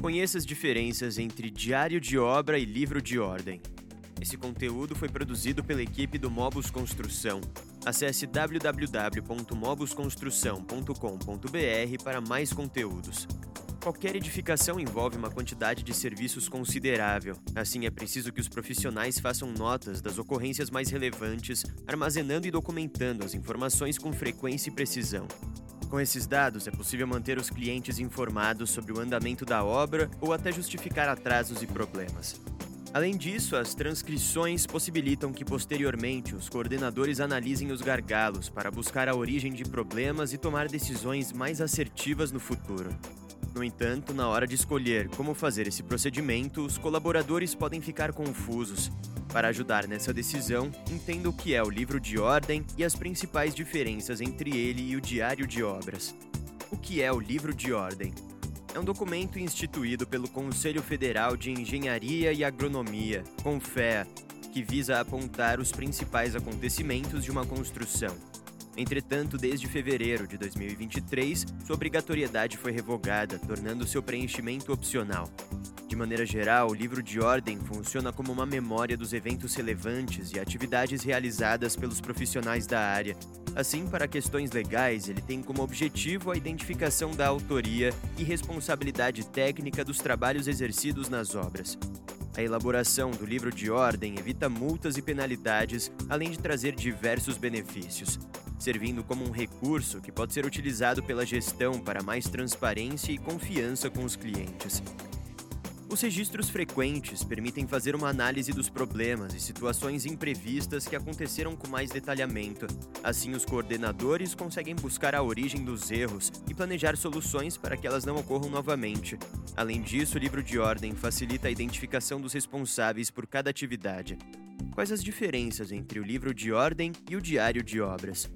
Conheça as diferenças entre diário de obra e livro de ordem. Esse conteúdo foi produzido pela equipe do Mobus Construção. Acesse www.mobusconstrução.com.br para mais conteúdos. Qualquer edificação envolve uma quantidade de serviços considerável. Assim, é preciso que os profissionais façam notas das ocorrências mais relevantes, armazenando e documentando as informações com frequência e precisão. Com esses dados, é possível manter os clientes informados sobre o andamento da obra ou até justificar atrasos e problemas. Além disso, as transcrições possibilitam que posteriormente os coordenadores analisem os gargalos para buscar a origem de problemas e tomar decisões mais assertivas no futuro. No entanto, na hora de escolher como fazer esse procedimento, os colaboradores podem ficar confusos. Para ajudar nessa decisão, entenda o que é o livro de ordem e as principais diferenças entre ele e o diário de obras. O que é o livro de ordem? É um documento instituído pelo Conselho Federal de Engenharia e Agronomia, CONFEA, que visa apontar os principais acontecimentos de uma construção Entretanto, desde fevereiro de 2023, sua obrigatoriedade foi revogada, tornando seu preenchimento opcional. De maneira geral, o livro de ordem funciona como uma memória dos eventos relevantes e atividades realizadas pelos profissionais da área. Assim, para questões legais, ele tem como objetivo a identificação da autoria e responsabilidade técnica dos trabalhos exercidos nas obras. A elaboração do livro de ordem evita multas e penalidades, além de trazer diversos benefícios servindo como um recurso que pode ser utilizado pela gestão para mais transparência e confiança com os clientes. Os registros frequentes permitem fazer uma análise dos problemas e situações imprevistas que aconteceram com mais detalhamento. Assim, os coordenadores conseguem buscar a origem dos erros e planejar soluções para que elas não ocorram novamente. Além disso, o livro de ordem facilita a identificação dos responsáveis por cada atividade. Quais as diferenças entre o livro de ordem e o diário de obras?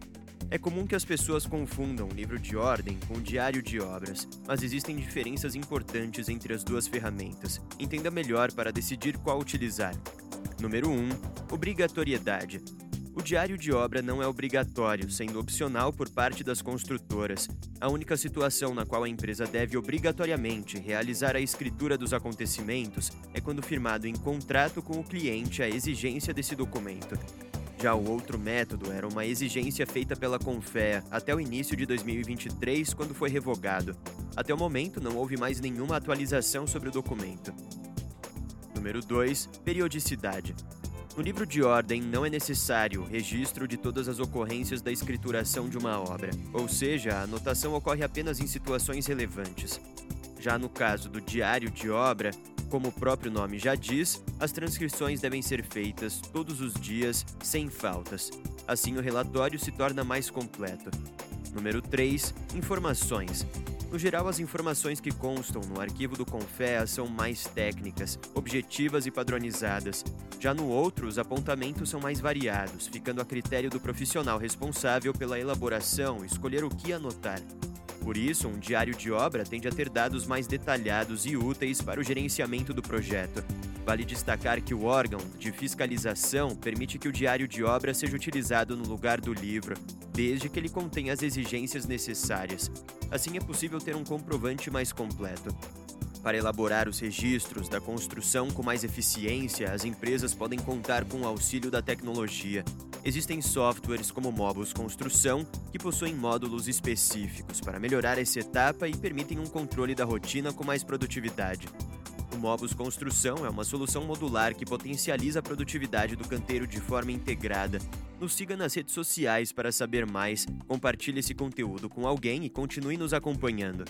É comum que as pessoas confundam o livro de ordem com o diário de obras, mas existem diferenças importantes entre as duas ferramentas. Entenda melhor para decidir qual utilizar. Número 1. Obrigatoriedade. O diário de obra não é obrigatório, sendo opcional por parte das construtoras. A única situação na qual a empresa deve obrigatoriamente realizar a escritura dos acontecimentos é quando firmado em contrato com o cliente a exigência desse documento. Já o outro método era uma exigência feita pela Confea até o início de 2023, quando foi revogado. Até o momento, não houve mais nenhuma atualização sobre o documento. Número 2. Periodicidade. No livro de ordem não é necessário o registro de todas as ocorrências da escrituração de uma obra, ou seja, a anotação ocorre apenas em situações relevantes. Já no caso do diário de obra, como o próprio nome já diz, as transcrições devem ser feitas todos os dias, sem faltas. Assim, o relatório se torna mais completo. Número 3. Informações. No geral, as informações que constam no arquivo do Confea são mais técnicas, objetivas e padronizadas. Já no outro, os apontamentos são mais variados, ficando a critério do profissional responsável pela elaboração escolher o que anotar. Por isso, um diário de obra tende a ter dados mais detalhados e úteis para o gerenciamento do projeto. Vale destacar que o órgão de fiscalização permite que o diário de obra seja utilizado no lugar do livro, desde que ele contenha as exigências necessárias. Assim é possível ter um comprovante mais completo. Para elaborar os registros da construção com mais eficiência, as empresas podem contar com o auxílio da tecnologia. Existem softwares como Mobus Construção que possuem módulos específicos para melhorar essa etapa e permitem um controle da rotina com mais produtividade. O Mobus Construção é uma solução modular que potencializa a produtividade do canteiro de forma integrada. Nos siga nas redes sociais para saber mais, compartilhe esse conteúdo com alguém e continue nos acompanhando.